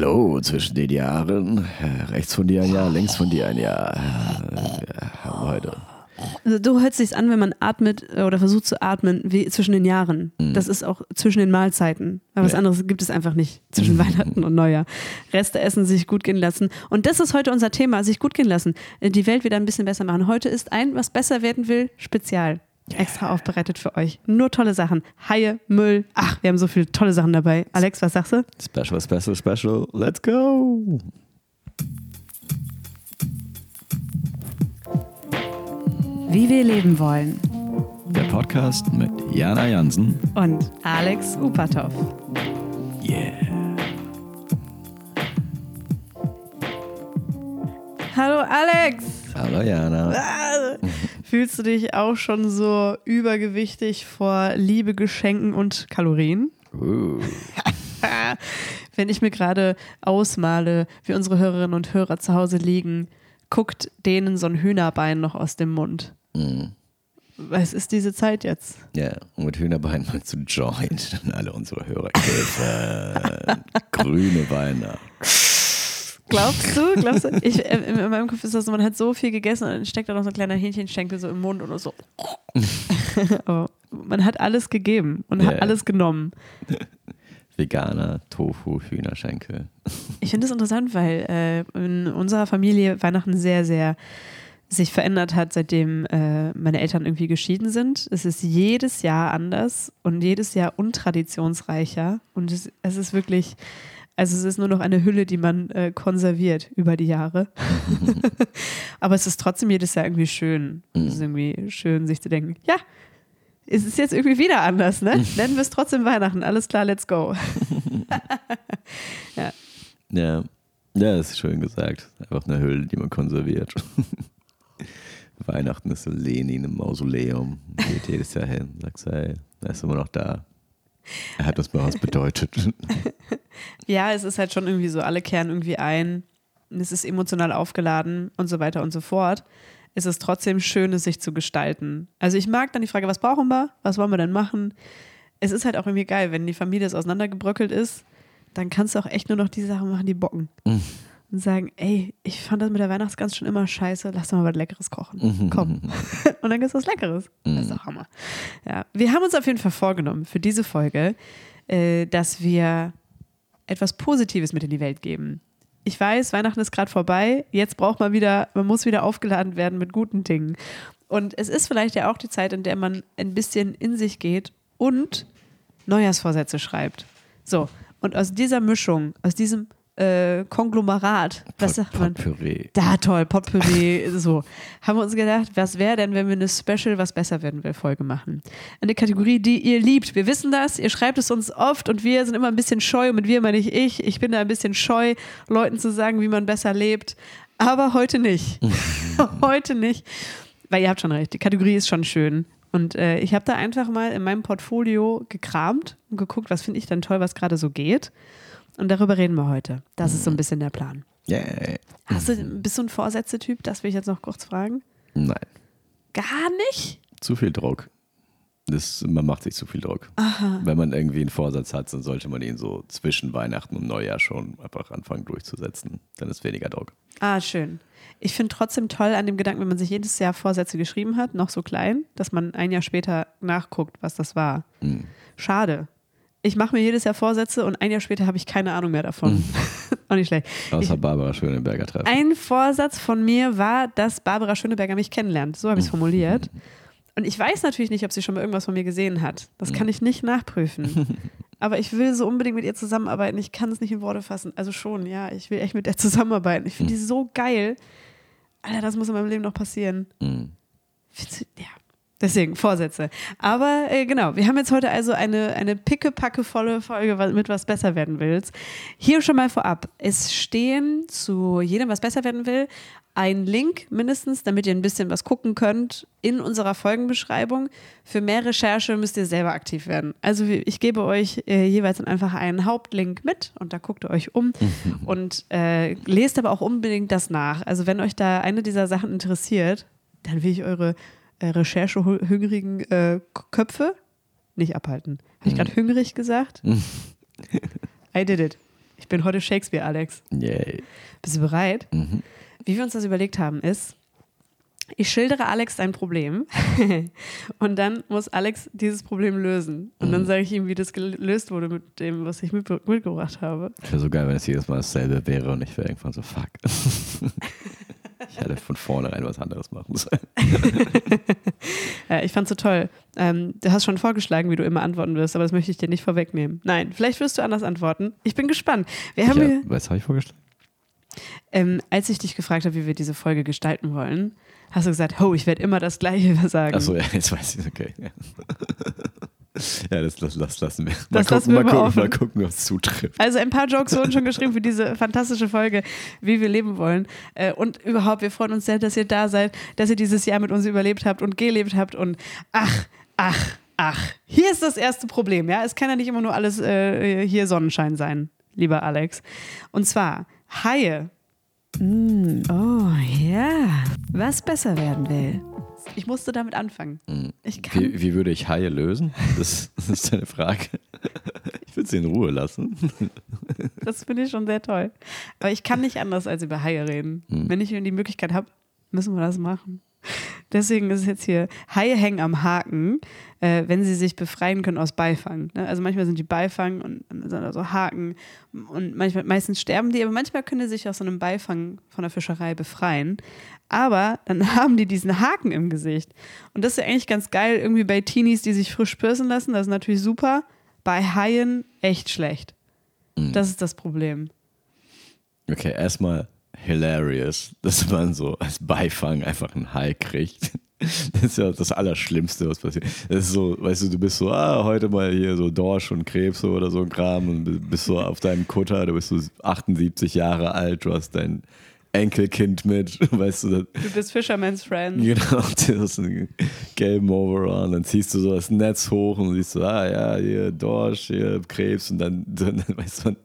Hallo, zwischen den Jahren. Rechts von dir ein Jahr, links von dir ein Jahr. Haben wir heute. Also du hört sich an, wenn man atmet oder versucht zu atmen, wie zwischen den Jahren. Das ist auch zwischen den Mahlzeiten. Aber was Ja. anderes gibt es einfach nicht zwischen Weihnachten und Neujahr. Reste essen, sich gut gehen lassen. Und das ist heute unser Thema, sich gut gehen lassen. Die Welt wieder ein bisschen besser machen. Heute ist ein, was besser werden will, Spezial. Extra aufbereitet für euch. Nur tolle Sachen. Haie, Müll. Ach, wir haben so viele tolle Sachen dabei. Alex, was sagst du? Special, special, special. Let's go. Wie wir leben wollen. Der Podcast mit Jana Jansen. Und Alex Upatov. Yeah. Hallo Alex! Hallo Jana. Fühlst du dich auch schon so übergewichtig vor Liebe, Geschenken und Kalorien? Uh. Wenn ich mir gerade ausmale, wie unsere Hörerinnen und Hörer zu Hause liegen, guckt denen so ein Hühnerbein noch aus dem Mund. Mm. Was ist diese Zeit jetzt? Ja, und mit Hühnerbein meinst du Joint. Alle unsere Hörer. Grüne Beine. Glaubst du? Glaubst du? Ich, äh, in, in meinem Kopf ist das so, man hat so viel gegessen und dann steckt da noch so ein kleiner Hähnchenschenkel so im Mund oder so. Aber man hat alles gegeben und Ja. hat alles genommen. Veganer, Tofu, Hühnerschenkel. Ich finde es interessant, weil äh, in unserer Familie Weihnachten sehr, sehr sich verändert hat, seitdem äh, meine Eltern irgendwie geschieden sind. Es ist jedes Jahr anders und jedes Jahr untraditionsreicher. Und es, es ist wirklich, also es ist nur noch eine Hülle, die man äh, konserviert über die Jahre. Aber es ist trotzdem jedes Jahr irgendwie schön. Es ist irgendwie schön, sich zu denken, ja, es ist jetzt irgendwie wieder anders, ne? Nennen wir es trotzdem Weihnachten. Alles klar, let's go. Ja. Ja, das ist schön gesagt. Einfach eine Hülle, die man konserviert. Weihnachten ist so Lenin im Mausoleum. Geht jedes Jahr hin, sagt hey, er ist immer noch da. Er hat uns mal was bedeutet. Ja, es ist halt schon irgendwie so, alle kehren irgendwie ein. Es ist emotional aufgeladen und so weiter und so fort. Es ist trotzdem schön, es sich zu gestalten. Also ich mag dann die Frage, was brauchen wir? Was wollen wir denn machen? Es ist halt auch irgendwie geil, wenn die Familie jetzt auseinandergebröckelt ist, dann kannst du auch echt nur noch die Sachen machen, die bocken. Und sagen, ey, ich fand das mit der Weihnachtsgans schon immer scheiße, lass doch mal was Leckeres kochen. Komm. und dann gibt es was Leckeres. Das ist doch Hammer. Ja. Wir haben uns auf jeden Fall vorgenommen für diese Folge, äh, dass wir etwas Positives mit in die Welt geben. Ich weiß, Weihnachten ist gerade vorbei. Jetzt braucht man wieder, man muss wieder aufgeladen werden mit guten Dingen. Und es ist vielleicht ja auch die Zeit, in der man ein bisschen in sich geht und Neujahrsvorsätze schreibt. So, und aus dieser Mischung, aus diesem äh, Konglomerat, was sagt man? Potpourri. Da toll, Potpourri, so. Haben wir uns gedacht, was wäre denn, wenn wir eine Special, was besser werden will, Folge machen? Eine Kategorie, die ihr liebt. Wir wissen das, ihr schreibt es uns oft und wir sind immer ein bisschen scheu. Und mit wir meine ich ich. Ich bin da ein bisschen scheu, Leuten zu sagen, wie man besser lebt. Aber heute nicht. heute nicht. Weil ihr habt schon recht, die Kategorie ist schon schön. Und äh, ich habe da einfach mal in meinem Portfolio gekramt und geguckt, was finde ich denn toll, was gerade so geht. Und darüber reden wir heute. Das ist so ein bisschen der Plan. Yeah. Hast du, bist du ein Vorsätze-Typ? Das will ich jetzt noch kurz fragen. Nein, Gar nicht? zu viel Druck. Das, man macht sich zu viel Druck. Wenn man irgendwie einen Vorsatz hat, dann sollte man ihn so zwischen Weihnachten und Neujahr schon einfach anfangen durchzusetzen. Dann ist weniger Druck. Ah, schön. Ich finde trotzdem toll an dem Gedanken, wenn man sich jedes Jahr Vorsätze geschrieben hat, noch so klein, dass man ein Jahr später nachguckt, was das war. Schade. Ich mache mir jedes Jahr Vorsätze und ein Jahr später habe ich keine Ahnung mehr davon. Auch nicht schlecht. Außer Barbara Schöneberger treffen. Ein Vorsatz von mir war, dass Barbara Schöneberger mich kennenlernt. So habe ich es formuliert. Und ich weiß natürlich nicht, ob sie schon mal irgendwas von mir gesehen hat. Das kann ich nicht nachprüfen. Aber ich will so unbedingt mit ihr zusammenarbeiten. Ich kann es nicht in Worte fassen. Also schon, ja, ich will echt mit der zusammenarbeiten. Ich finde die so geil. Alter, das muss in meinem Leben noch passieren. Mhm. Ja. Deswegen, Vorsätze. Aber äh, genau, wir haben jetzt heute also eine, eine pickepackevolle Folge mit was besser werden willst. Hier schon mal vorab. Es stehen zu jedem, was besser werden will, ein Link mindestens, damit ihr ein bisschen was gucken könnt in unserer Folgenbeschreibung. Für mehr Recherche müsst ihr selber aktiv werden. Also ich gebe euch äh, jeweils dann einfach einen Hauptlink mit und da guckt ihr euch um und äh, lest aber auch unbedingt das nach. Also wenn euch da eine dieser Sachen interessiert, dann will ich eure äh, recherchehungrigen äh, Köpfe nicht abhalten. Habe ich gerade hungrig gesagt? I did it. Ich bin heute Shakespeare, Alex. Yay. Bist du bereit? Mhm. Wie wir uns das überlegt haben, ist, ich schildere Alex ein Problem und dann muss Alex dieses Problem lösen. Und dann sage ich ihm, wie das gelöst wurde mit dem, was ich mit, mitgebracht habe. Wäre so geil, wenn es jedes Mal dasselbe wäre und ich wäre irgendwann so, fuck. ich hätte von vornherein was anderes machen sollen. Ja, ich fand's so toll. Ähm, du hast schon vorgeschlagen, wie du immer antworten wirst, aber das möchte ich dir nicht vorwegnehmen. Nein, vielleicht wirst du anders antworten. Ich bin gespannt. Wir haben Ja, was habe ich vorgestellt? ähm, als ich dich gefragt habe, wie wir diese Folge gestalten wollen, hast du gesagt, oh, ich werde immer das Gleiche sagen. Achso, ja, jetzt weiß ich, okay. Ja, ja das, das, das lassen wir. Das mal lassen wir gucken, mal mal gucken, mal gucken, ob es zutrifft. Also ein paar Jokes wurden schon geschrieben für diese fantastische Folge, wie wir leben wollen. Äh, Und überhaupt, wir freuen uns sehr, dass ihr da seid, dass ihr dieses Jahr mit uns überlebt habt und gelebt habt. Und ach, ach, ach, hier ist das erste Problem. Ja, es kann ja nicht immer nur alles äh, hier Sonnenschein sein, lieber Alex. Und zwar Haie. Mm, oh ja, was besser werden will. Ich musste damit anfangen. Kann Wie, wie würde ich Haie lösen? Das, das ist eine Frage. Ich würde sie in Ruhe lassen. Das finde ich schon sehr toll. Aber ich kann nicht anders als über Haie reden. Wenn ich die Möglichkeit habe, müssen wir das machen. Deswegen ist es jetzt hier, Haie hängen am Haken, äh, wenn sie sich befreien können aus Beifang. Ne? Also manchmal sind die Beifang und sind da so Haken und manchmal, meistens sterben die, aber manchmal können die sich aus so einem Beifang von der Fischerei befreien. Aber dann haben die diesen Haken im Gesicht. Und das ist ja eigentlich ganz geil, irgendwie bei Teenies, die sich frisch piercen lassen, das ist natürlich super. Bei Haien echt schlecht. Das ist das Problem. Okay, erstmal hilarious, dass man so als Beifang einfach einen Hai kriegt. Das ist ja das Allerschlimmste, was passiert. Das ist so, weißt du, du bist so, ah, heute mal hier so Dorsch und Krebs oder so ein Kram und bist so auf deinem Kutter, du bist so 78 Jahre alt, du hast dein Enkelkind mit, weißt du, das, Du bist Fisherman's Friend. Genau, das ist ein gelben Overall. Und dann ziehst du so das Netz hoch und siehst so, ah ja, hier Dorsch, hier Krebs. Und dann, dann weißt du,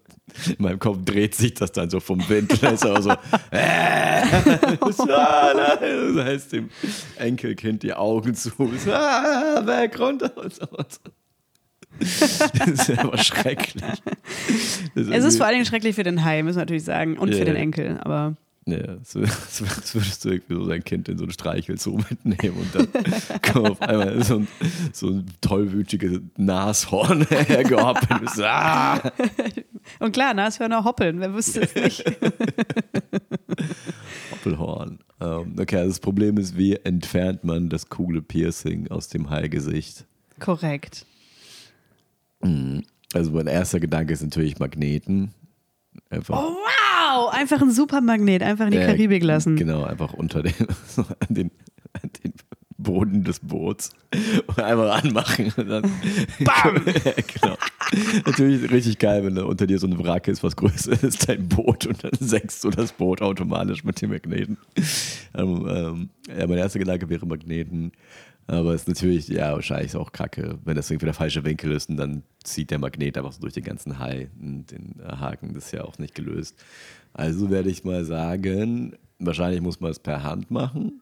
in meinem Kopf dreht sich das dann so vom Wind. Dann ist aber so, äh, das heißt dem Enkelkind die Augen zu. Ah, weg, runter. Und so. Und so. Das ist einfach schrecklich. Das Es ist vor allen Dingen schrecklich für den Hai, müssen wir natürlich sagen, und Ja, für den ja. Enkel. Aber Ja, so, als würdest du irgendwie so sein Kind in so ein Streichelzoo mitnehmen und dann kommt auf einmal so ein, so ein tollwütiges Nashorn hergehoppelt. und bist ah! und klar, Nashörner hoppeln, wer wüsste es nicht. Hoppelhorn. Ähm, okay, also das Problem ist, wie entfernt man das coole Piercing aus dem Haigesicht? Korrekt. Also mein erster Gedanke ist natürlich Magneten. Einfach, Oh, wow! Einfach ein Supermagnet, einfach in die Ja, Karibik lassen. Genau, einfach unter den, an den, an den Boden des Boots und einfach anmachen und dann. Bam! genau. Natürlich richtig geil, wenn da unter dir so ein Wrack ist, was größer ist als dein Boot und dann senkst du das Boot automatisch mit den Magneten. Ähm, ähm, ja, mein erster Gedanke wäre Magneten. Aber es ist natürlich, ja, wahrscheinlich auch kacke, wenn das irgendwie der falsche Winkel ist und dann zieht der Magnet einfach so durch den ganzen Hai und den Haken. Das ist ja auch nicht gelöst. Also werde ich mal sagen, wahrscheinlich muss man es per Hand machen.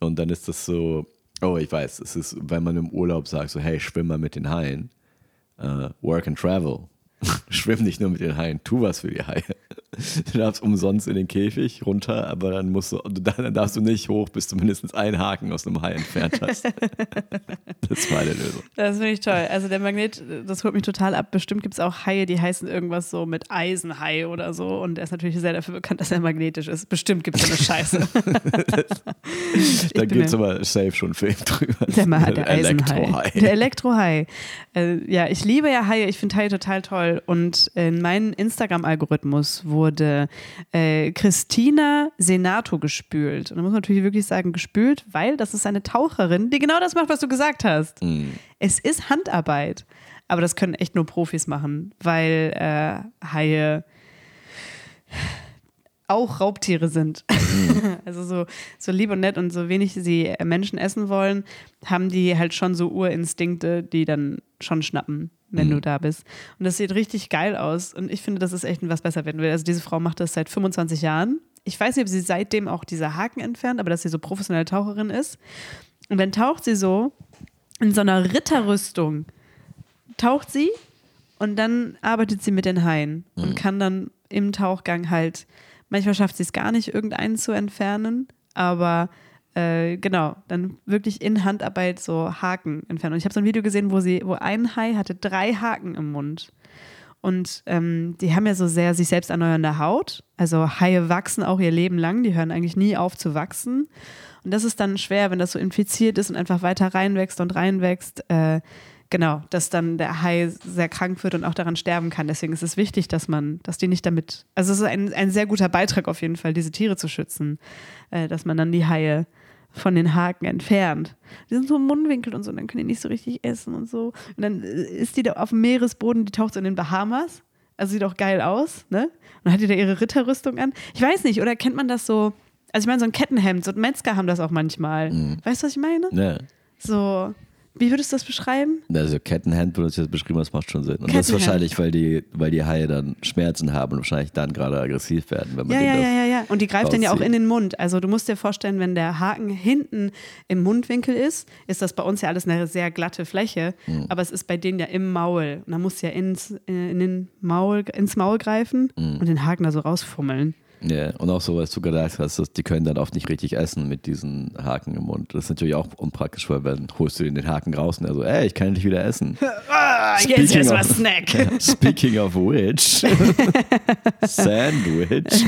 Und dann ist das so, oh, ich weiß, es ist, wenn man im Urlaub sagt, so, hey, schwimm mal mit den Haien. Äh, work and travel. Schwimm nicht nur mit den Haien, tu was für die Haie. Du darfst umsonst in den Käfig runter, aber dann musst du, dann darfst du nicht hoch, bis du mindestens einen Haken aus einem Hai entfernt hast. Das ist meine Lösung. Das finde ich toll. Also der Magnet, das holt mich total ab. Bestimmt gibt es auch Haie, die heißen irgendwas so mit Eisenhai oder so. Und er ist natürlich sehr dafür bekannt, dass er magnetisch ist. Bestimmt gibt es so eine Scheiße. Da gibt es aber safe schon einen Film drüber. Der, Ma der Eisenhai. Elektrohai. Der Elektrohai. Äh, ja, ich liebe ja Haie. Ich finde Haie total toll. Und in meinen Instagram-Algorithmus wurde äh, Christina Senato gespült. Und da muss man natürlich wirklich sagen, gespült, weil das ist eine Taucherin, die genau das macht, was du gesagt hast. Mhm. Es ist Handarbeit. Aber das können echt nur Profis machen, weil äh, Haie auch Raubtiere sind. also so, so lieb und nett und so wenig sie Menschen essen wollen, haben die halt schon so Urinstinkte, die dann schon schnappen, wenn Mhm. du da bist. Und das sieht richtig geil aus. Und ich finde, das ist echt was besser werden will. Also diese Frau macht das seit 25 Jahren. Ich weiß nicht, ob sie seitdem auch diese Haken entfernt, aber dass sie so professionelle Taucherin ist. Und dann taucht sie so in so einer Ritterrüstung taucht sie und dann arbeitet sie mit den Haien und kann dann im Tauchgang halt, manchmal schafft sie es gar nicht, irgendeinen zu entfernen, aber äh, genau, dann wirklich in Handarbeit so Haken entfernen. Und ich habe so ein Video gesehen, wo sie, wo ein Hai hatte drei Haken im Mund. Und ähm, die haben ja so sehr sich selbst erneuernde Haut. Also Haie wachsen auch ihr Leben lang, die hören eigentlich nie auf zu wachsen. Und das ist dann schwer, wenn das so infiziert ist und einfach weiter reinwächst und reinwächst. Äh, genau, dass dann der Hai sehr krank wird und auch daran sterben kann. Deswegen ist es wichtig, dass man, dass die nicht damit, also es ist ein, ein sehr guter Beitrag auf jeden Fall, diese Tiere zu schützen, äh, dass man dann die Haie von den Haken entfernt. Die sind so im Mundwinkel und so, und dann können die nicht so richtig essen und so. Und dann äh, ist die da auf dem Meeresboden, die taucht so in den Bahamas. Also sieht auch geil aus, ne? Und dann hat die da ihre Ritterrüstung an. Ich weiß nicht, oder kennt man das so? Also ich meine, so ein Kettenhemd, so Metzger haben das auch manchmal. Weißt du, was ich meine? Ja. So, wie würdest du das beschreiben? Also Kettenhand, du das jetzt beschrieben hast, macht schon Sinn. Und das ist wahrscheinlich, weil die, weil die Haie dann Schmerzen haben und wahrscheinlich dann gerade aggressiv werden, wenn man Ja, ja, das ja, ja, ja. Und die greift dann ja auch rauszieht. in den Mund. Also du musst dir vorstellen, wenn der Haken hinten im Mundwinkel ist, ist das bei uns ja alles eine sehr glatte Fläche. Mhm. Aber es ist bei denen ja im Maul. Und dann musst du ja ins, äh, in den Maul, ins Maul greifen Mhm. und den Haken da so rausfummeln. Ja, und auch so, was du gesagt hast, dass die können dann oft nicht richtig essen mit diesen Haken im Mund. Das ist natürlich auch unpraktisch, weil dann holst du den Haken raus und er so, ey, ich kann nicht wieder essen. Ah, jetzt erstmal Snack. Speaking of which, Sandwich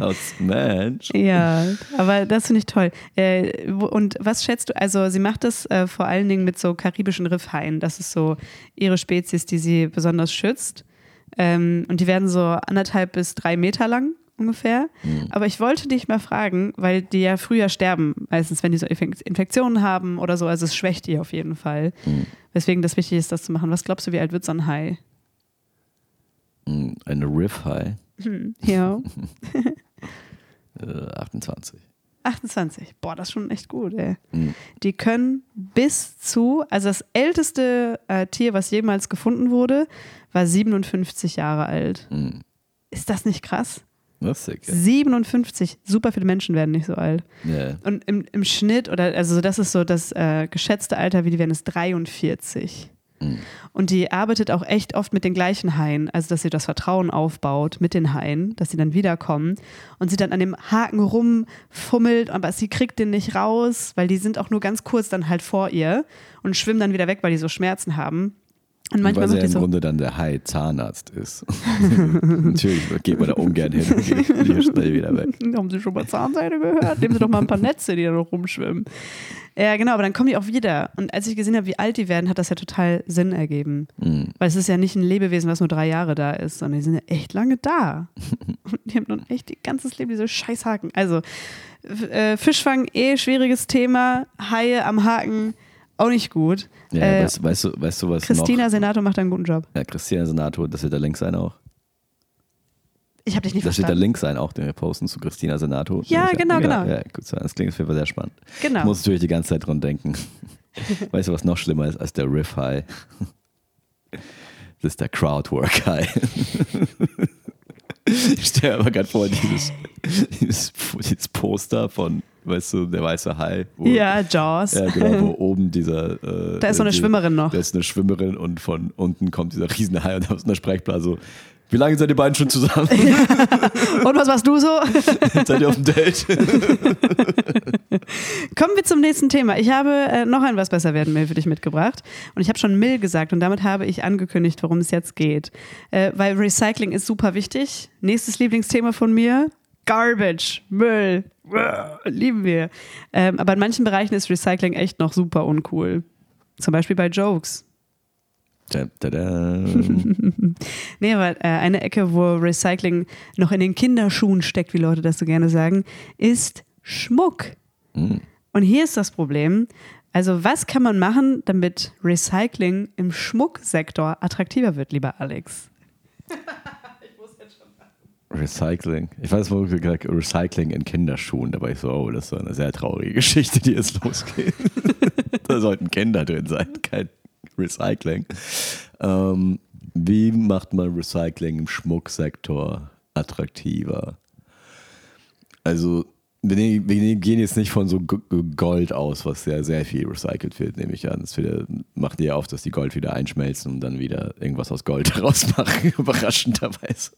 aus Mensch. Ja, aber das finde ich toll. Äh, wo- und was schätzt du? Also, sie macht das äh, vor allen Dingen mit so karibischen Riffhaien. Das ist so ihre Spezies, die sie besonders schützt. Ähm, und die werden so anderthalb bis drei Meter lang ungefähr. Aber ich wollte dich mal fragen, weil die ja früher sterben, meistens, wenn die so Infek- Infektionen haben oder so. Also, es schwächt die auf jeden Fall. Weswegen das wichtig ist, das zu machen. Was glaubst du, wie alt wird so ein Hai? Mm, Eine Riff High, Ja. äh, 28. 28. Boah, das ist schon echt gut, ey. Mhm. Die können bis zu, also das älteste äh, Tier, was jemals gefunden wurde, war 57 Jahre alt. Mm, Ist das nicht krass? Das ist sick. ja. 57. Super viele Menschen werden nicht so alt. Ja. Und im, im Schnitt, oder also das ist so das äh, geschätzte Alter, wie die werden, ist 43. Mhm. Und die arbeitet auch echt oft mit den gleichen Haien, also dass sie das Vertrauen aufbaut mit den Haien, dass sie dann wiederkommen und sie dann an dem Haken rumfummelt, aber sie kriegt den nicht raus, weil die sind auch nur ganz kurz dann halt vor ihr und schwimmen dann wieder weg, weil die so Schmerzen haben. Und manchmal Weil macht ja die im so, Grunde dann der Hai-Zahnarzt ist. Natürlich geht man da ungern hin und geht geht schnell wieder weg. Haben Sie schon mal Zahnseide gehört? Nehmen Sie doch mal ein paar Netze, die da noch rumschwimmen. Ja, genau, aber dann kommen die auch wieder. Und als ich gesehen habe, wie alt die werden, hat das ja total Sinn ergeben. Mm. Weil es ist ja nicht ein Lebewesen, was nur drei Jahre da ist, sondern die sind ja echt lange da. Und die haben nun echt ihr ganzes Leben diese Scheißhaken. Also, äh, Fischfang, eh schwieriges Thema. Haie am Haken, auch nicht gut. Ja, Äh, weißt, weißt, du, weißt du, was Christina noch? Senator macht einen guten Job. Ja, Christina Senator, das wird der Link sein auch. Ich habe dich nicht Das wird der verstanden. Link sein auch, den wir posten zu Christina Senator. Ja, genau, genau. Ja, gut, das klingt auf jeden Fall sehr spannend. Ich Genau. muss natürlich die ganze Zeit dran denken. weißt du, was noch schlimmer ist als der Riff High? Das ist der Crowdwork High. Ich stelle mir aber gerade vor, dieses, dieses, dieses Poster von, weißt du, der weiße Hai. Wo, Ja, Jaws. Ja, genau, wo oben dieser. Äh, Da ist so eine die- Schwimmerin noch. Da ist eine Schwimmerin und von unten kommt dieser Riesenhai und aus einer Sprechblase so. Wie lange seid ihr beiden schon zusammen? Und was machst du so? seid ihr auf dem Date? Kommen wir zum nächsten Thema. Ich habe äh, noch ein Was besser werden Mill für dich mitgebracht. Und ich habe schon Mill gesagt und damit habe ich angekündigt, worum es jetzt geht. Äh, weil Recycling ist super wichtig. Nächstes Lieblingsthema von mir. Garbage, Müll, lieben wir. Ähm, aber in manchen Bereichen ist Recycling echt noch super uncool. Zum Beispiel bei Jokes. Da, da, da. Nee, aber äh, eine Ecke, wo Recycling noch in den Kinderschuhen steckt, wie Leute das so gerne sagen, ist Schmuck. Hm. Und hier ist das Problem. Also, was kann man machen, damit Recycling im Schmucksektor attraktiver wird, lieber Alex? Recycling. Ich weiß, wo gesagt Recycling in Kinderschuhen. Da war ich so, oh, das ist eine sehr traurige Geschichte, die jetzt losgeht. da sollten Kinder drin sein, kein Recycling. Ähm, wie macht man Recycling im Schmucksektor attraktiver? Also, wir, ne- wir gehen jetzt nicht von so Gold aus, was ja sehr viel recycelt wird, nehme ich an. Das wieder, macht ihr auf, dass die Gold wieder einschmelzen und dann wieder irgendwas aus Gold rausmachen, überraschenderweise.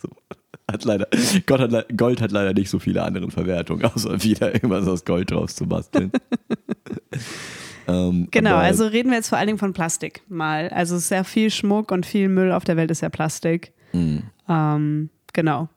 Hat leider, Gott hat, Gold hat leider nicht so viele andere Verwertungen, außer wieder irgendwas aus Gold draus zu basteln. ähm, Genau, also reden wir jetzt vor allen Dingen von Plastik mal. Also es ist sehr viel Schmuck und viel Müll auf der Welt ist ja Plastik. Mhm. Ähm, genau.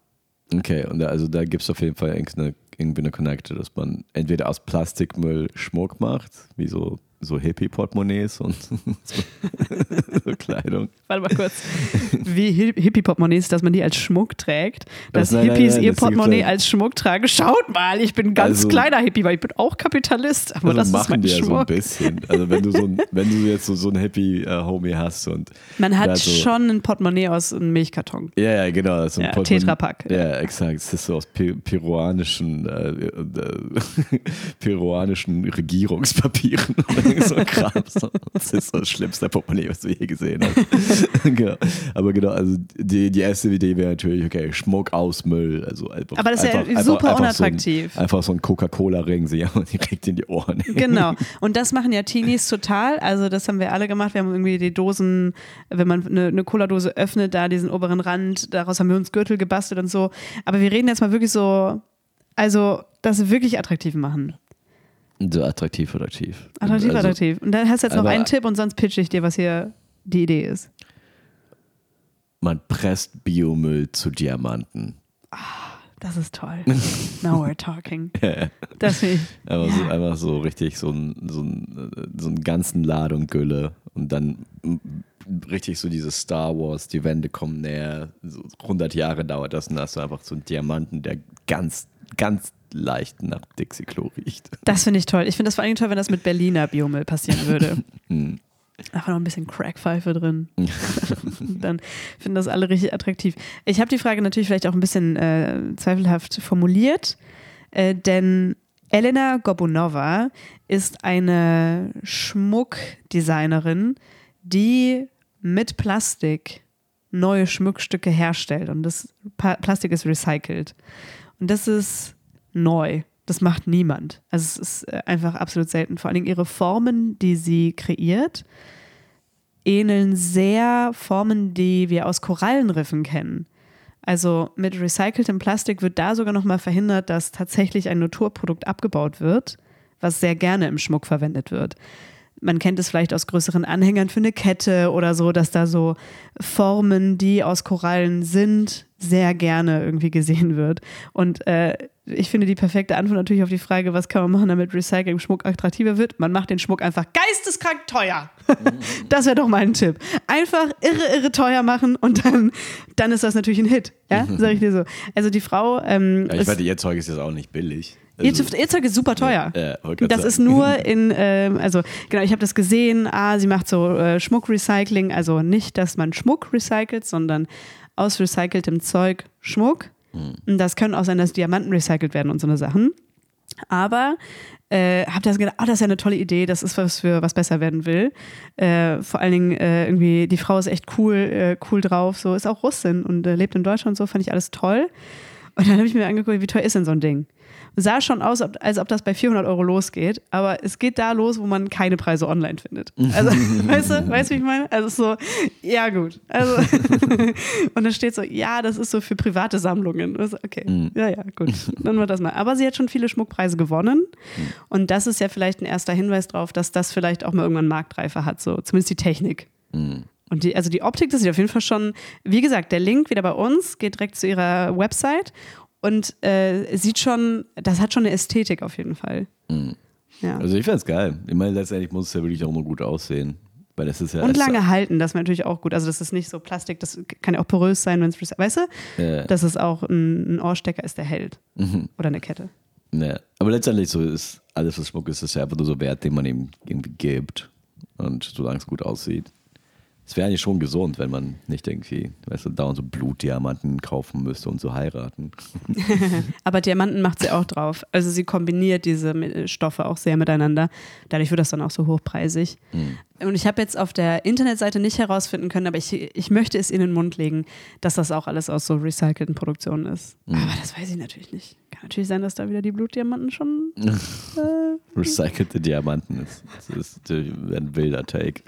Okay, und da, also da gibt es auf jeden Fall irgendeine, irgendwie eine Connecte, dass man entweder aus Plastikmüll Schmuck macht, wie so, so Hippie-Portemonnaies und so, so Kleidung. Warte mal kurz. Wie Hi- Hippie-Portemonnaies, dass man die als Schmuck trägt. Dass Das- nein, nein, Hippies nein, ihr das Portemonnaie ja- als Schmuck tragen. Schaut mal, ich bin ein ganz Also- kleiner Hippie, weil ich bin auch Kapitalist. Aber Also das ist machen mein die ja so ein Schmuck. bisschen. Also wenn du so ein, wenn du jetzt so, so ein Hippie-Homie hast und man hat so, schon ein Portemonnaie aus einem Milchkarton. Ja, ja, genau. das ist So ein Ja, Tetrapack. Ja, exakt. Es ist so aus pe peruanischen, äh, äh, peruanischen Regierungspapieren so Kram. So. Das ist so das schlimmste Portemonnaie, was du je gesehen hast. genau. Aber genau, also die, die erste Idee wäre natürlich, okay, Schmuck aus Müll. Also einfach, Aber das ist ja einfach, super einfach, unattraktiv. So ein, einfach so ein Coca-Cola-Ring sich direkt in die Ohren. Genau. Und das machen ja Teenies total. Also das haben wir alle gemacht. Wir haben irgendwie die Dosen, wenn man eine, eine Cola-Dose öffnet, da diesen oberen Rand, daraus haben wir uns Gürtel gebastelt und so. Aber wir reden jetzt mal wirklich so, also das wirklich attraktiv machen. So attraktiv, attraktiv. Attraktiv, also, attraktiv. Und dann hast du jetzt noch einen Tipp und sonst pitch ich dir, was hier die Idee ist. Man presst Biomüll zu Diamanten. Das ist toll. Now we're talking. Das finde ich. Aber so, Ja. einfach so richtig so, ein, so, ein, so einen ganzen Ladung Gülle und dann richtig so diese Star Wars, die Wände kommen näher, so 100 Jahre dauert das und dann hast du einfach so einen Diamanten, der ganz, ganz leicht nach Dixie-Klo riecht. Das finde ich toll. Ich finde das vor allem toll, wenn das mit Berliner Biomüll passieren würde. Hm. Einfach noch ein bisschen Crackpfeife drin. Dann finden das alle richtig attraktiv. Ich habe die Frage natürlich vielleicht auch ein bisschen äh, zweifelhaft formuliert, äh, denn Elena Gobunova ist eine Schmuckdesignerin, die mit Plastik neue Schmuckstücke herstellt und das Plastik ist recycelt. Und das ist neu. Das macht niemand. Also es ist äh, einfach absolut selten. Vor allen Dingen ihre Formen, die sie kreiert, ähneln sehr Formen, die wir aus Korallenriffen kennen. Also mit recyceltem Plastik wird da sogar nochmal verhindert, dass tatsächlich ein Naturprodukt abgebaut wird, was sehr gerne im Schmuck verwendet wird. Man kennt es vielleicht aus größeren Anhängern für eine Kette oder so, dass da so Formen, die aus Korallen sind, sehr gerne irgendwie gesehen wird. Und äh, ich finde die perfekte Antwort natürlich auf die Frage, was kann man machen, damit Recycling Schmuck attraktiver wird? Man macht den Schmuck einfach geisteskrank teuer. das wäre doch mal ein Tipp. Einfach irre, irre teuer machen und dann, dann ist das natürlich ein Hit. Ja, sag ich dir so. Also die Frau. Ähm, Ja, ich meine, ihr Zeug ist jetzt auch nicht billig. Ihr, Also, ihr Zeug ist super teuer. Ja, grad das ist nur in, ähm, also genau, ich habe das gesehen, ah, sie macht so äh, Schmuckrecycling, also nicht, dass man Schmuck recycelt, sondern aus recyceltem Zeug Schmuck. Und das können auch sein, dass Diamanten recycelt werden und so eine Sachen. Aber äh, habe das gedacht, ah, das ist ja eine tolle Idee, das ist was für was besser werden will. Äh, vor allen Dingen äh, irgendwie, die Frau ist echt cool, äh, cool drauf, so ist auch Russin und äh, lebt in Deutschland und so, fand ich alles toll. Und dann habe ich mir angeguckt, wie teuer ist denn so ein Ding? Sah schon aus, als ob das bei 400 Euro losgeht, aber es geht da los, wo man keine Preise online findet. Also, weißt du, weißt du, wie ich meine? Also so, ja gut. Also, und dann steht so, ja, das ist so für private Sammlungen. Das- Okay, ja, ja, gut. Dann wird das mal. Aber sie hat schon viele Schmuckpreise gewonnen und das ist ja vielleicht ein erster Hinweis darauf, dass das vielleicht auch mal irgendwann Marktreife hat, so zumindest die Technik. Und die, also die Optik, das sieht auf jeden Fall schon, wie gesagt, der Link wieder bei uns, geht direkt zu ihrer Website und äh, sieht schon, das hat schon eine Ästhetik auf jeden Fall. Ja. Also ich finde es geil. Ich meine, letztendlich muss es ja wirklich auch nur gut aussehen. Weil das ist ja Und lange halten, das wäre natürlich auch gut. Also das ist nicht so Plastik, das kann ja auch porös sein, wenn es, weißt du, Ja. dass es auch ein, ein Ohrstecker ist, der hält. Oder eine Kette. Ja. Aber letztendlich so ist alles, was Schmuck ist, ist ja einfach nur so Wert, den man ihm irgendwie gibt. Und solange es gut aussieht. Es wäre eigentlich schon gesund, wenn man nicht irgendwie, weißt du, dauernd so Blutdiamanten kaufen müsste und so heiraten. Aber Diamanten macht sie auch drauf. Also sie kombiniert diese Mi- Stoffe auch sehr miteinander. Dadurch wird das dann auch so hochpreisig. Und ich habe jetzt auf der Internetseite nicht herausfinden können, aber ich, ich möchte es in den Mund legen, dass das auch alles aus so recycelten Produktionen ist. Aber das weiß ich natürlich nicht. Kann natürlich sein, dass da wieder die Blutdiamanten schon. Äh, Recycelte Diamanten ist, das ist ein wilder Take.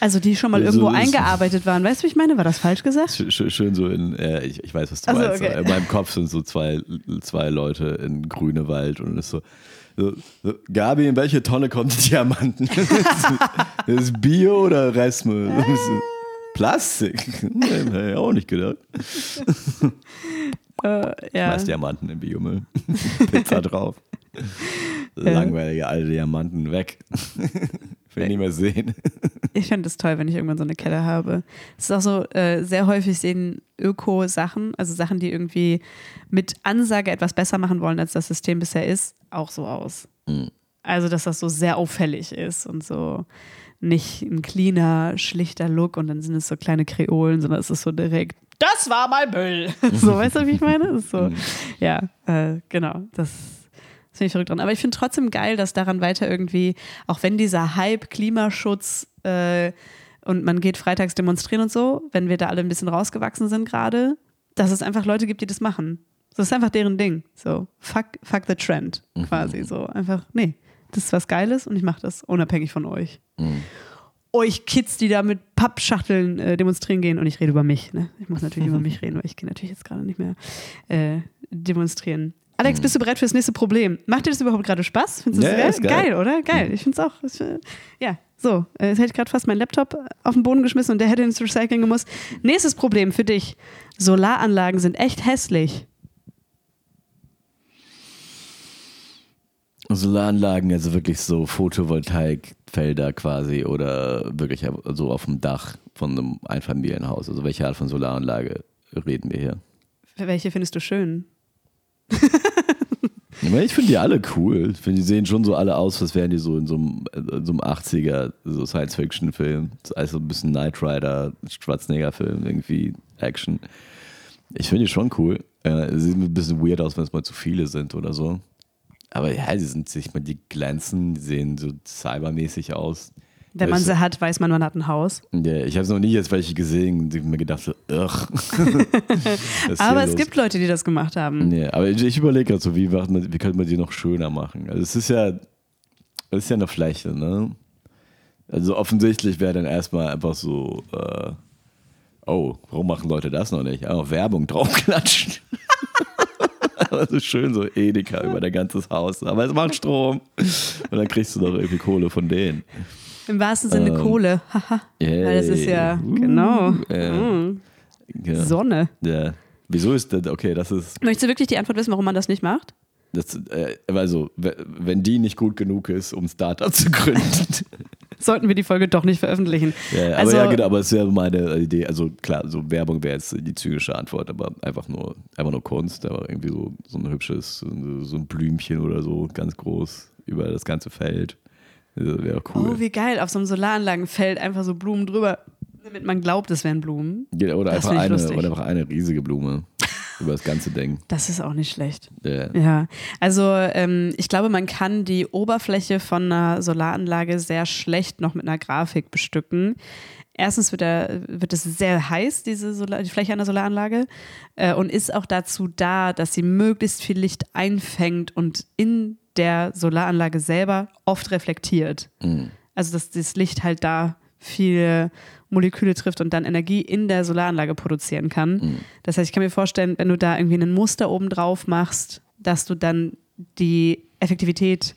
Also die schon mal So irgendwo ist- eingearbeitet waren. Weißt du, wie ich meine? War das falsch gesagt? Schön, schön- so in, äh, ich, ich weiß, was du Ach so, meinst. okay. In meinem Kopf sind so zwei, zwei Leute in Grünewald und es ist so, so, so, Gabi, in welche Tonne kommt die Diamanten? das ist Bio oder Restmüll? Plastik? Nee, hätte ich auch nicht gedacht. Äh, ja. Schmeiß Diamanten im Biomüll. Pizza drauf. Langweilige alte Diamanten weg. Will nie mehr sehen. Ich finde es toll, wenn ich irgendwann so eine Kette habe. Es ist auch so, äh, sehr häufig sehen Öko-Sachen, also Sachen, die irgendwie mit Ansage etwas besser machen wollen, als das System bisher ist, auch so aus. Mhm. Also, dass das so sehr auffällig ist und so nicht ein cleaner, schlichter Look und dann sind es so kleine Kreolen, sondern es ist so direkt, das war mal Müll. so, weißt du, wie ich meine? Ist so, ja, äh, genau, das das finde ich verrückt dran. Aber ich finde trotzdem geil, dass daran weiter irgendwie, auch wenn dieser Hype Klimaschutz äh, und man geht freitags demonstrieren und so, wenn wir da alle ein bisschen rausgewachsen sind gerade, dass es einfach Leute gibt, die das machen. Das ist einfach deren Ding. So, fuck, fuck the trend, quasi. So, einfach, nee, das ist was Geiles und ich mache das unabhängig von euch. Euch Kids, die da mit Pappschachteln äh, demonstrieren gehen und ich rede über mich. Ne? Ich muss natürlich über mich reden, weil ich gehe natürlich jetzt gerade nicht mehr äh, demonstrieren. Alex, bist du bereit für das nächste Problem? Macht dir das überhaupt gerade Spaß? Findest du Ja, das geil? geil. oder? Geil. Ich finde es auch. Ich, ja, so. Äh, Jetzt hätte ich gerade fast meinen Laptop auf den Boden geschmissen und der hätte ins Recycling gemusst. Nächstes Problem für dich. Solaranlagen sind echt hässlich. Solaranlagen, also wirklich so Photovoltaikfelder quasi oder wirklich so auf dem Dach von einem Einfamilienhaus. Also welche Art von Solaranlage reden wir hier? Welche findest du schön? Ich, finde die alle cool. Ich finde, die sehen schon so alle aus, als wären die so in so einem, in so einem 80er so Science-Fiction-Film. Also ein bisschen Knight Rider, Schwarzenegger-Film, irgendwie Action. Ich finde die schon cool. Äh, sie sehen ein bisschen weird aus, wenn es mal zu viele sind oder so. Aber ja, die sind sich mal, die glänzen, die sehen so cybermäßig aus. Wenn man sie hat, weiß man, man hat ein Haus. Ja, ich habe noch nie jetzt welche gesehen und hab mir gedacht, so, ist Aber es los? gibt Leute, die das gemacht haben. Nee, aber ich, ich überlege gerade so, wie, macht man, wie könnte man die noch schöner machen? Also es ist ja, es ist ja eine Fläche, ne? Also offensichtlich wäre dann erstmal einfach so, äh, oh, warum machen Leute das noch nicht? Einfach Werbung draufklatschen. Also schön so Edeka über dein ganzes Haus, aber es macht Strom. Und dann kriegst du doch irgendwie Kohle von denen. Im wahrsten Sinne Ähm, Kohle. Haha. Weil das ist ja, genau. äh, Mm. Ja. Sonne. Ja. Wieso ist das, okay, das ist, Möchtest du wirklich die Antwort wissen, warum man das nicht macht? das, äh, also, wenn die nicht gut genug ist, um Startup zu gründen. Sollten wir die Folge doch nicht veröffentlichen. ja, aber also, ja, genau, aber es wäre meine Idee, also klar, so Werbung wäre jetzt die zügische Antwort, aber einfach nur, einfach nur Kunst, aber irgendwie so, so ein hübsches, so ein Blümchen oder so, ganz groß, über das ganze Feld. Das wäre cool. Oh, wie geil. Auf so einem Solaranlagenfeld einfach so Blumen drüber, damit man glaubt, es wären Blumen. Ja, oder, das einfach eine, lustig. oder einfach eine riesige Blume über das ganze Ding. Das ist auch nicht schlecht. Ja. Ja, also ähm, ich glaube, man kann die Oberfläche von einer Solaranlage sehr schlecht noch mit einer Grafik bestücken. Erstens wird, der, wird es sehr heiß, diese Solar, die Fläche einer Solaranlage, äh, und ist auch dazu da, dass sie möglichst viel Licht einfängt und in der Solaranlage selber oft reflektiert. Mhm. Also dass das Licht halt da viele Moleküle trifft und dann Energie in der Solaranlage produzieren kann. Mhm. Das heißt, ich kann mir vorstellen, wenn du da irgendwie ein Muster oben drauf machst, dass du dann die Effektivität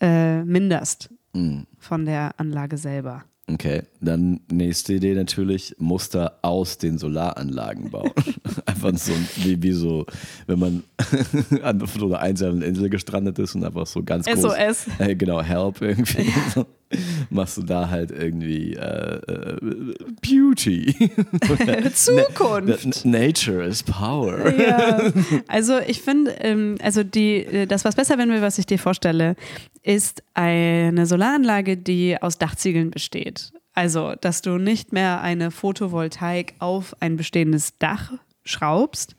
äh, minderst Mhm. von der Anlage selber. Okay, dann nächste Idee natürlich, Muster aus den Solaranlagen bauen. einfach so wie, wie so, wenn man an so einer einsamen Insel gestrandet ist und einfach so ganz groß. SOS. Äh, genau, Help irgendwie. So, machst du da halt irgendwie äh, äh, Beauty. Zukunft. Na- Nature is power. Ja, also ich finde, ähm, also die, äh, das was besser, wenn wir, was ich dir vorstelle, ist eine Solaranlage, die aus Dachziegeln besteht. Also, dass du nicht mehr eine Photovoltaik auf ein bestehendes Dach schraubst,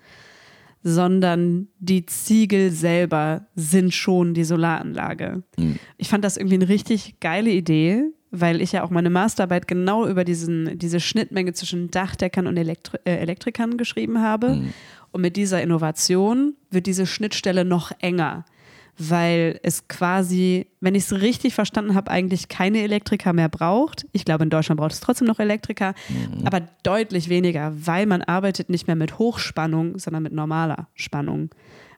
sondern die Ziegel selber sind schon die Solaranlage. Mhm. Ich fand das irgendwie eine richtig geile Idee, weil ich ja auch meine Masterarbeit genau über diesen, diese Schnittmenge zwischen Dachdeckern und Elektri äh, Elektrikern geschrieben habe. Mhm. Und mit dieser Innovation wird diese Schnittstelle noch enger, weil es quasi, wenn ich es richtig verstanden habe, eigentlich keine Elektriker mehr braucht. Ich glaube, in Deutschland braucht es trotzdem noch Elektriker, aber deutlich weniger, weil man arbeitet nicht mehr mit Hochspannung, sondern mit normaler Spannung.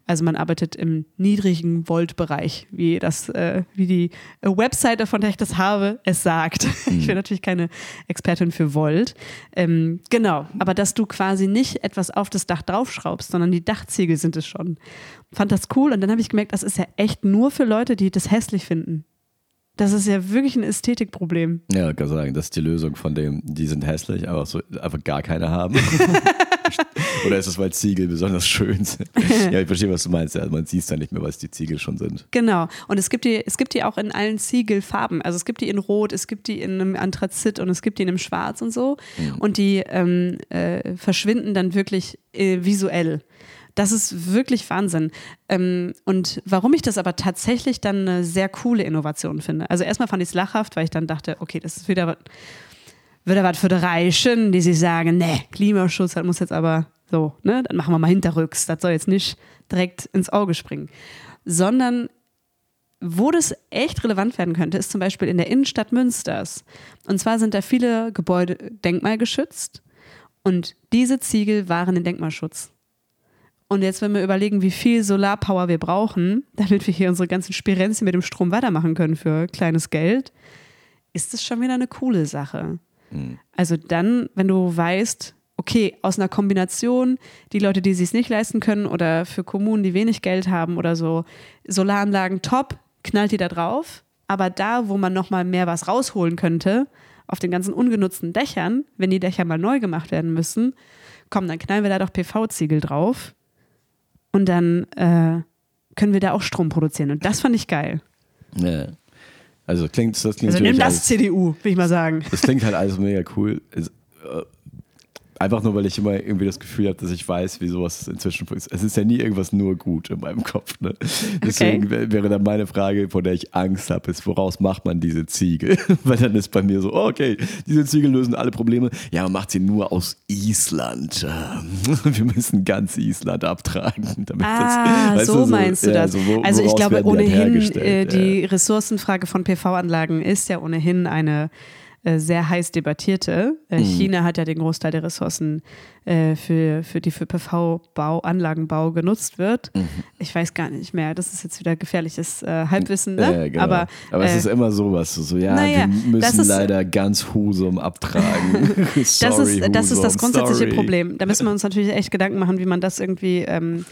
Also man arbeitet im niedrigen Voltbereich, wie das, äh, wie die Webseite, von der ich das habe, es sagt. Ich bin natürlich keine Expertin für Volt. Ähm, genau, aber dass du quasi nicht etwas auf das Dach draufschraubst, sondern die Dachziegel sind es schon. Fand das cool und dann habe ich gemerkt, das ist ja echt nur für Leute, die das hässlich finden. Das ist ja wirklich ein Ästhetikproblem. Ja, ich kann sagen, das ist die Lösung von dem, die sind hässlich, aber so einfach gar keine haben. Oder ist es, weil Ziegel besonders schön sind? ja, ich verstehe, was du meinst. Ja, man sieht es dann nicht mehr, was die Ziegel schon sind. Genau. Und es gibt die, es gibt die auch in allen Ziegelfarben. Also es gibt die in Rot, es gibt die in einem Anthrazit und es gibt die in einem Schwarz und so. Und die ähm, äh, verschwinden dann wirklich äh, visuell. Das ist wirklich Wahnsinn. Ähm, und warum ich das aber tatsächlich dann eine sehr coole Innovation finde. Also erstmal fand ich es lachhaft, weil ich dann dachte, okay, das ist wieder wieder was für die Reichen, die sich sagen, ne, Klimaschutz, das muss jetzt aber so, ne, dann machen wir mal hinterrücks. Das soll jetzt nicht direkt ins Auge springen. Sondern wo das echt relevant werden könnte, ist zum Beispiel in der Innenstadt Münsters. Und zwar sind da viele Gebäude denkmalgeschützt und diese Ziegel waren in Denkmalschutz. Und jetzt, wenn wir überlegen, wie viel Solarpower wir brauchen, damit wir hier unsere ganzen Spirenzien mit dem Strom weitermachen können für kleines Geld, ist das schon wieder eine coole Sache. Also dann, wenn du weißt, okay, aus einer Kombination, die Leute, die es sich nicht leisten können oder für Kommunen, die wenig Geld haben oder so, Solaranlagen top, knallt die da drauf. Aber da, wo man nochmal mehr was rausholen könnte, auf den ganzen ungenutzten Dächern, wenn die Dächer mal neu gemacht werden müssen, komm, dann knallen wir da doch PV-Ziegel drauf und dann äh, können wir da auch Strom produzieren. Und das fand ich geil. Ja. Also klingt, das klingt Also nimm das alles- CDU, will ich mal sagen. Das klingt halt alles mega cool. Einfach nur, weil ich immer irgendwie das Gefühl habe, dass ich weiß, wie sowas inzwischen funktioniert. Es ist ja nie irgendwas nur gut in meinem Kopf. Ne? Deswegen wär- wäre dann meine Frage, vor der ich Angst habe, ist, woraus macht man diese Ziegel? weil dann ist bei mir so, oh, okay, diese Ziegel lösen alle Probleme. Ja, man macht sie nur aus Island. Wir müssen ganz Island abtragen. Damit Ah, das, weißt so meinst du ja, das. so wo- also ich glaube werden die ohnehin, äh, die Ressourcenfrage von PV-Anlagen ist ja ohnehin eine sehr heiß debattierte. Äh, Mhm. China hat ja den Großteil der Ressourcen, äh, für, für die für PV-Bau, Anlagenbau genutzt wird. Mhm. Ich weiß gar nicht mehr. Das ist jetzt wieder gefährliches äh, Halbwissen, ne? Ja, genau. Aber, Aber es äh, ist immer sowas, so, ja, naja, wir das müssen ist- leider ganz Husum abtragen. das, Sorry, ist, das ist das grundsätzliche sorry. Problem. Da müssen wir uns natürlich echt Gedanken machen, wie man das irgendwie ähm,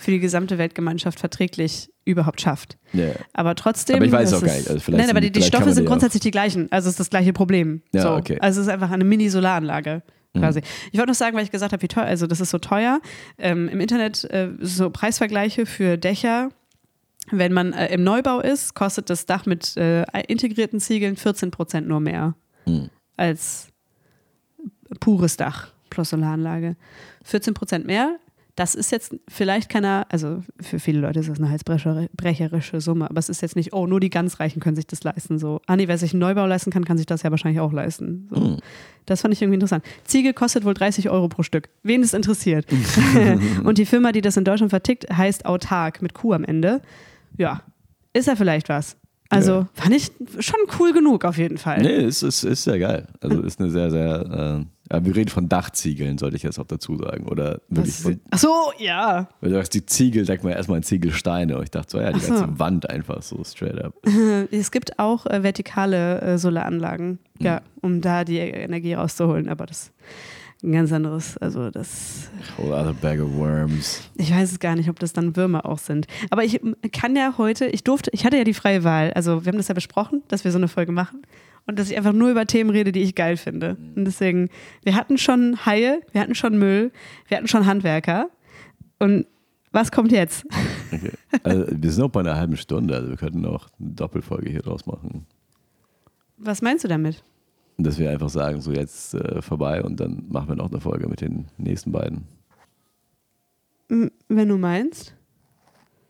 für die gesamte Weltgemeinschaft verträglich überhaupt schafft. Ja. Aber trotzdem. Aber ich weiß auch gar nicht. Also vielleicht Nein, aber die, die Stoffe sind die auch- grundsätzlich die gleichen. Also es ist das gleiche Problem. Ja, so. okay. Also es ist einfach eine Mini-Solaranlage. Mhm. Quasi. Ich wollte noch sagen, weil ich gesagt habe, wie teuer, also das ist so teuer. Ähm, Im Internet äh, so Preisvergleiche für Dächer. Wenn man äh, im Neubau ist, kostet das Dach mit äh, integrierten Ziegeln 14% nur mehr Hm. als pures Dach plus Solaranlage. 14% mehr. Das ist jetzt vielleicht keiner, also für viele Leute ist das eine halsbrecherische Summe, aber es ist jetzt nicht, oh, nur die ganz Reichen können sich das leisten. So, ah nee, wer sich einen Neubau leisten kann, kann sich das ja wahrscheinlich auch leisten. So. Hm. Das fand ich irgendwie interessant. Ziegel kostet wohl 30 Euro pro Stück. Wen es interessiert. Und die Firma, die das in Deutschland vertickt, heißt Autark mit Q am Ende. Ja, ist ja vielleicht was. Also Ja. fand ich schon cool genug auf jeden Fall. Nee, ist, ist, ist sehr geil. Also ist eine sehr, sehr. Äh, wir reden von Dachziegeln, sollte ich jetzt auch dazu sagen. Oder wirklich von. Ach so, ja. Weil du sagst, die Ziegel, sagt man erstmal an Ziegelsteine. Und ich dachte so, ja, die so. ganze Wand einfach so straight up. Es gibt auch äh, vertikale äh, Solaranlagen, ja, um da die Energie rauszuholen, aber das ist ein ganz anderes, also das, Whole other bag of worms. ich weiß es gar nicht, ob das dann Würmer auch sind. Aber ich kann ja heute, ich durfte, ich hatte ja die freie Wahl, also wir haben das ja besprochen, dass wir so eine Folge machen und dass ich einfach nur über Themen rede, die ich geil finde. Und deswegen, wir hatten schon Haie, wir hatten schon Müll, wir hatten schon Handwerker und was kommt jetzt? Okay. Also, wir sind auch bei einer halben Stunde, also wir könnten auch eine Doppelfolge hier draus machen. Was meinst du damit? dass wir einfach sagen, so jetzt äh, vorbei und dann machen wir noch eine Folge mit den nächsten beiden. Wenn du meinst.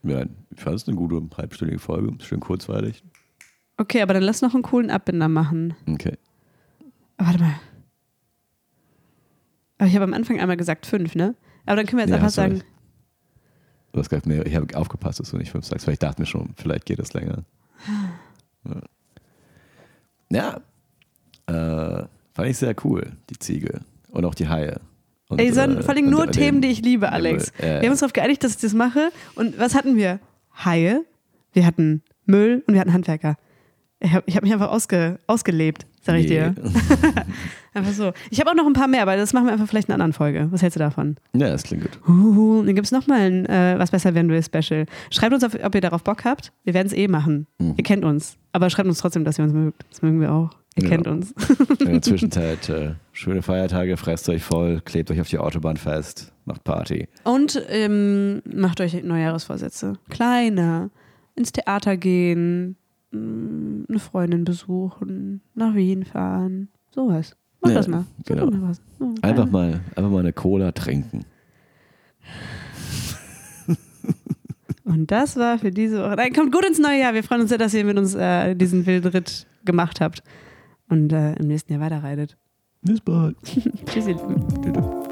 Ja, ich fand es eine gute halbstündige Folge, schön kurzweilig. Okay, aber dann lass noch einen coolen Abbinder machen. Okay. Warte mal. Aber ich habe am Anfang einmal gesagt fünf, ne? Aber dann können wir jetzt Ja, einfach du sagen. Du hast gesagt, nee, ich habe aufgepasst, dass du nicht fünf sagst, weil ich dachte mir schon, vielleicht geht das länger. Ja. ja. Äh, fand ich sehr cool, die Ziege. Und auch die Haie. Und, ey, sondern äh, vor allem und nur den- Themen, die ich liebe, Alex. Äh, Wir haben uns darauf geeinigt, dass ich das mache. Und was hatten wir? Haie, wir hatten Müll und wir hatten Handwerker. Ich habe hab mich einfach ausge, ausgelebt, sag ich dir. Nee. Einfach so. Ich habe auch noch ein paar mehr, aber das machen wir einfach vielleicht in einer anderen Folge. Was hältst du davon? Ja, das klingt gut. Huhu, dann gibt es nochmal ein äh, Was besser werden will Special. Schreibt uns, auf, ob ihr darauf Bock habt. Wir werden es eh machen. Mhm. Ihr kennt uns. Aber schreibt uns trotzdem, dass ihr uns mögt. Das mögen wir auch. Ihr Ja. kennt uns. In der Zwischenzeit äh, schöne Feiertage, fresst euch voll, klebt euch auf die Autobahn fest, macht Party. Und ähm, macht euch Neujahresvorsätze. Kleine. Ins Theater gehen. Mh, Eine Freundin besuchen. Nach Wien fahren. Sowas. Macht Ja, das mal. Macht genau. mal was. So, Einfach mal, einfach mal eine Cola trinken. Und das war für diese Woche. Nein, kommt gut ins neue Jahr. Wir freuen uns sehr, dass ihr mit uns äh, diesen wilden Ritt gemacht habt und äh, im nächsten Jahr weiterreitet. Bis bald. Tschüss, ihr Lieben. Tschüss.